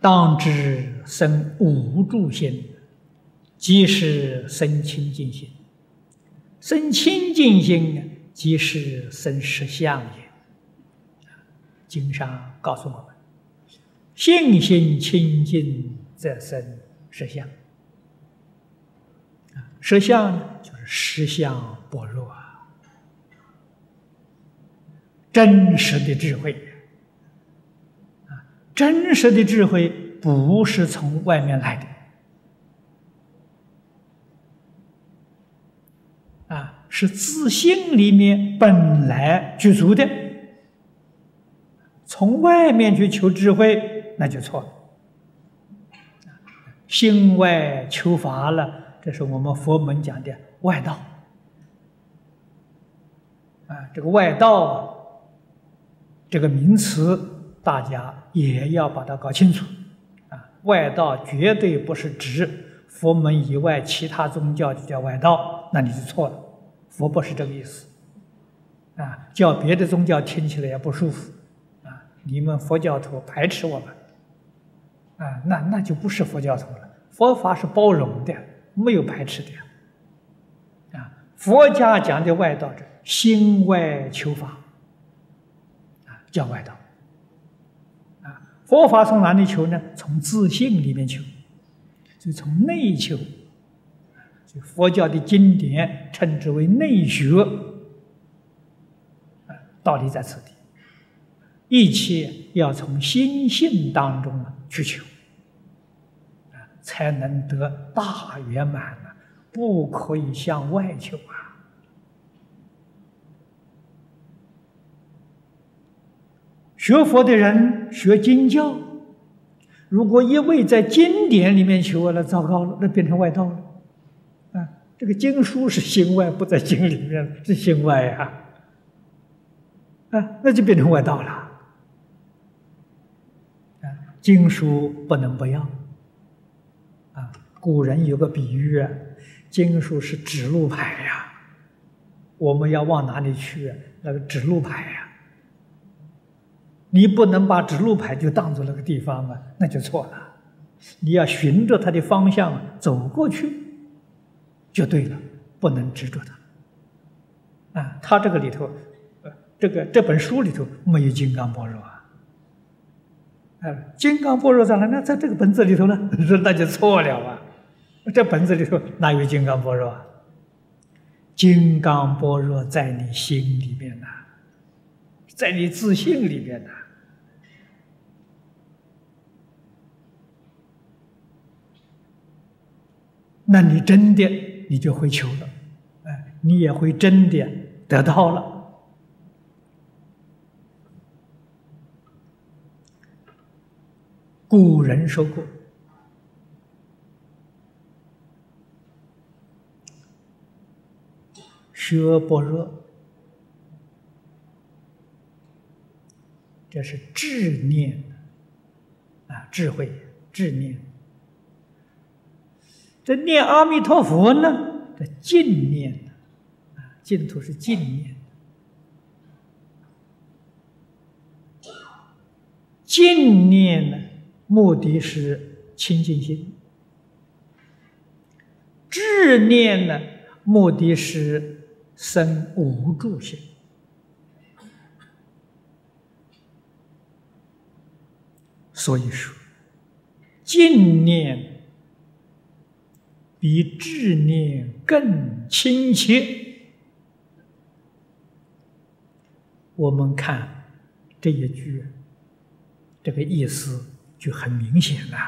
当知生无住心，即是生清净心。生清净心，即是生实相也。经上告诉我们：信心清净，则生实相。实相呢就是实相般若，真实的智慧，真实的智慧不是从外面来的啊，是自信里面本来具足的。从外面去求智慧，那就错了。心外求法了。这是我们佛门讲的外道，啊，这个外道这个名词，大家也要把它搞清楚，啊，外道绝对不是指佛门以外其他宗教就叫外道，那你就错了，佛不是这个意思，啊，叫别的宗教听起来也不舒服，啊，你们佛教徒排斥我们，啊，那那就不是佛教徒了，佛法是包容的。没有排斥的啊！佛家讲的外道者，心外求法啊，叫外道。佛法从哪里求呢？从自信里面求，就从内求。就佛教的经典称之为内学啊，道理在此地，一切要从心性当中去求。才能得大圆满呢，不可以向外求啊！学佛的人学经教，如果一味在经典里面求，那糟糕了，那变成外道了。啊，这个经书是心外，不在经里面，是心外呀。啊，那就变成外道了。啊，经书不能不要。啊古人有个比喻啊，经书是指路牌呀，我们要往哪里去？那个指路牌呀，你不能把指路牌就当做那个地方啊，那就错了。你要循着它的方向走过去，就对了，不能执着它。啊，他这个里头，呃，这个这本书里头没有金刚般若啊，哎，金刚般若在哪？那在这个本子里头呢？那就错了啊。这本子里头哪有金刚般若啊？金刚般若在你心里面呐，在你自信里面呐。那你真的你就会求了，哎，你也会真的得到了。古人说过。学般若，这是智念啊，智慧智念。这念阿弥陀佛呢，这净念啊，净土是净念。净念呢，目的是清净心；智念呢，目的是。生无助心，所以说，净念比智念更亲切。我们看这一句，这个意思就很明显了。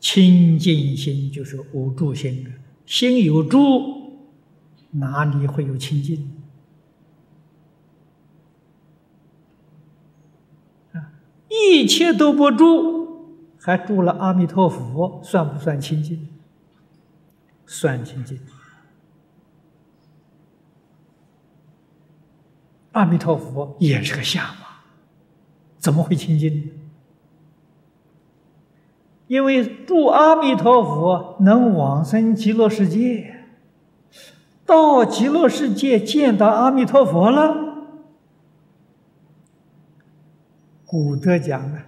清净心就是无住心的。心有住，哪里会有清净？啊，一切都不住，还住了阿弥陀佛，算不算清净？算清净。阿弥陀佛也是个相嘛，怎么会清净？因为住阿弥陀佛能往生极乐世界，到极乐世界见到阿弥陀佛了，古德讲啊，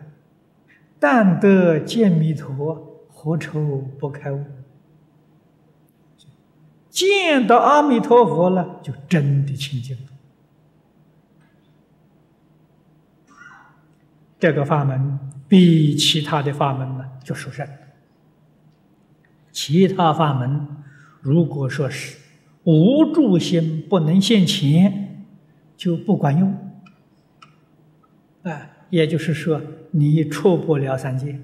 但得见弥陀，何愁不开悟？见到阿弥陀佛了，就真的清净了。这个法门比其他的法门呢就殊胜。其他法门如果说是无助心不能现前，就不管用。啊，也就是说，你出不了三界。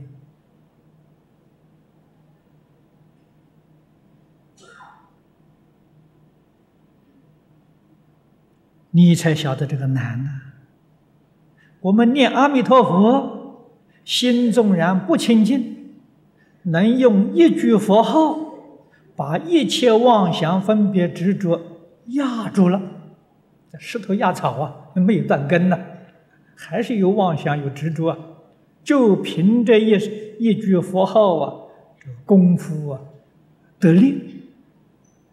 你才晓得这个难呢。我们念阿弥陀佛，心纵然不清净，能用一句佛号，把一切妄想、分别、执着压住了。石头压草啊，没有断根呢，还是有妄想、有执着。就凭这一一句佛号啊，这功夫啊，得力，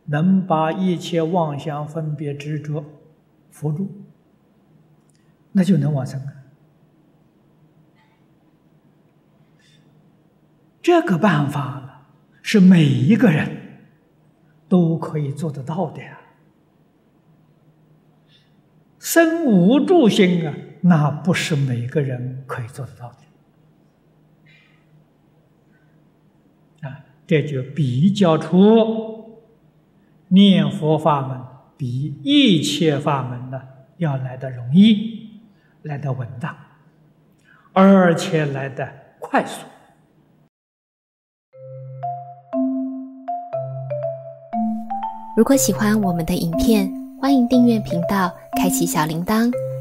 能把一切妄想、分别、执着。佛住，那就能往生啊！这个办法是每一个人都可以做得到的呀。生无住心啊，那不是每个人可以做得到的啊。这就比较出念佛法门。比一切法门呢要来的容易，来的稳当，而且来的快速。如果喜欢我们的影片，欢迎订阅频道，开启小铃铛，